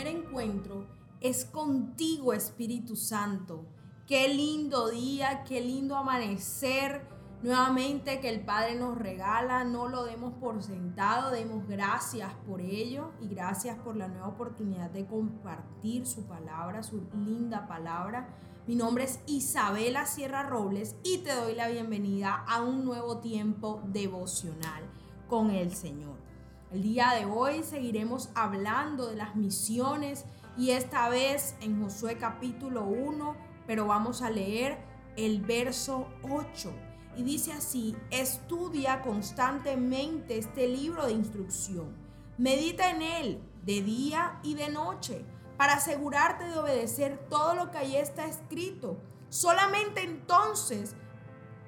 primer encuentro es contigo, Espíritu Santo. Qué lindo día, qué lindo amanecer nuevamente que el Padre nos regala. No lo demos por sentado, demos gracias por ello y gracias por la nueva oportunidad de compartir su palabra, su linda palabra. Mi nombre es Isabela Sierra Robles y te doy la bienvenida a un nuevo tiempo devocional con el Señor. El día de hoy seguiremos hablando de las misiones y esta vez en Josué capítulo 1, pero vamos a leer el verso 8. Y dice así, estudia constantemente este libro de instrucción, medita en él de día y de noche, para asegurarte de obedecer todo lo que ahí está escrito. Solamente entonces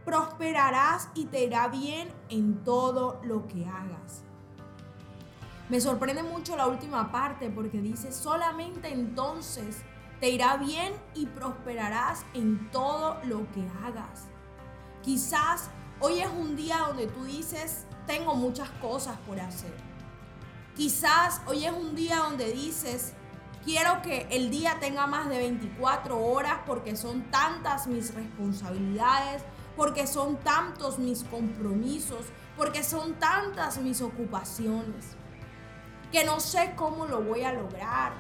prosperarás y te irá bien en todo lo que hagas. Me sorprende mucho la última parte porque dice, solamente entonces te irá bien y prosperarás en todo lo que hagas. Quizás hoy es un día donde tú dices, tengo muchas cosas por hacer. Quizás hoy es un día donde dices, quiero que el día tenga más de 24 horas porque son tantas mis responsabilidades, porque son tantos mis compromisos, porque son tantas mis ocupaciones que no sé cómo lo voy a lograr,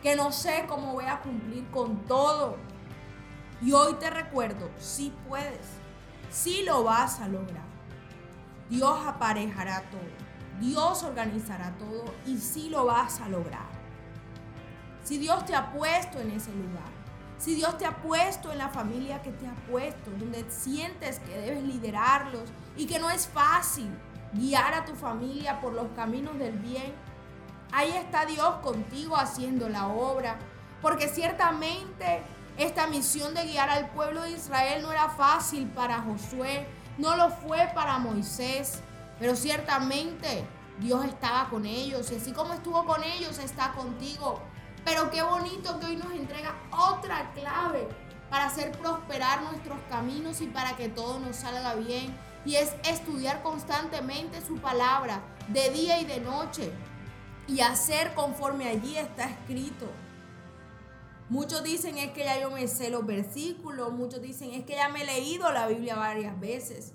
que no sé cómo voy a cumplir con todo. Y hoy te recuerdo, sí puedes, sí lo vas a lograr. Dios aparejará todo, Dios organizará todo y sí lo vas a lograr. Si Dios te ha puesto en ese lugar, si Dios te ha puesto en la familia que te ha puesto, donde sientes que debes liderarlos y que no es fácil, guiar a tu familia por los caminos del bien. Ahí está Dios contigo haciendo la obra, porque ciertamente esta misión de guiar al pueblo de Israel no era fácil para Josué, no lo fue para Moisés, pero ciertamente Dios estaba con ellos y así como estuvo con ellos, está contigo. Pero qué bonito que hoy nos entrega otra clave para hacer prosperar nuestros caminos y para que todo nos salga bien y es estudiar constantemente su palabra de día y de noche y hacer conforme allí está escrito. Muchos dicen es que ya yo me sé los versículos, muchos dicen es que ya me he leído la Biblia varias veces.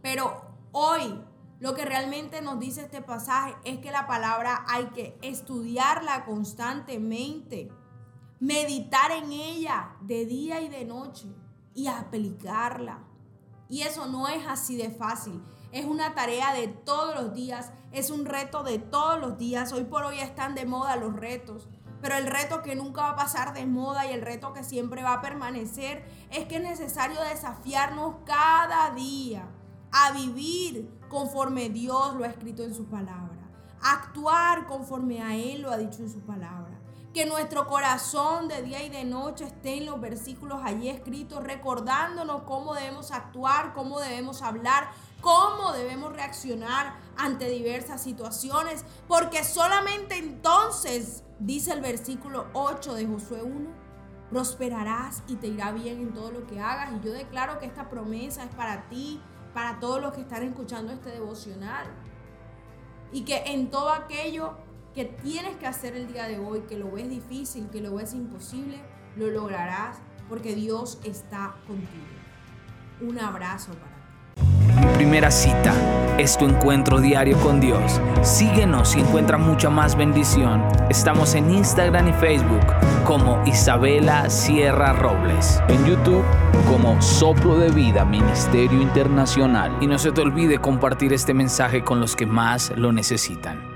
Pero hoy lo que realmente nos dice este pasaje es que la palabra hay que estudiarla constantemente, meditar en ella de día y de noche y aplicarla. Y eso no es así de fácil. Es una tarea de todos los días, es un reto de todos los días. Hoy por hoy están de moda los retos. Pero el reto que nunca va a pasar de moda y el reto que siempre va a permanecer es que es necesario desafiarnos cada día a vivir conforme Dios lo ha escrito en su palabra, actuar conforme a Él lo ha dicho en su palabra. Que nuestro corazón de día y de noche esté en los versículos allí escritos, recordándonos cómo debemos actuar, cómo debemos hablar, cómo debemos reaccionar ante diversas situaciones, porque solamente entonces, dice el versículo 8 de Josué 1, prosperarás y te irá bien en todo lo que hagas. Y yo declaro que esta promesa es para ti, para todos los que están escuchando este devocional. Y que en todo aquello que tienes que hacer el día de hoy, que lo ves difícil, que lo ves imposible, lo lograrás porque Dios está contigo. Un abrazo para ti. Mi primera cita es tu encuentro diario con Dios. Síguenos y encuentra mucha más bendición. Estamos en Instagram y Facebook como Isabela Sierra Robles. En YouTube como Soplo de Vida Ministerio Internacional. Y no se te olvide compartir este mensaje con los que más lo necesitan.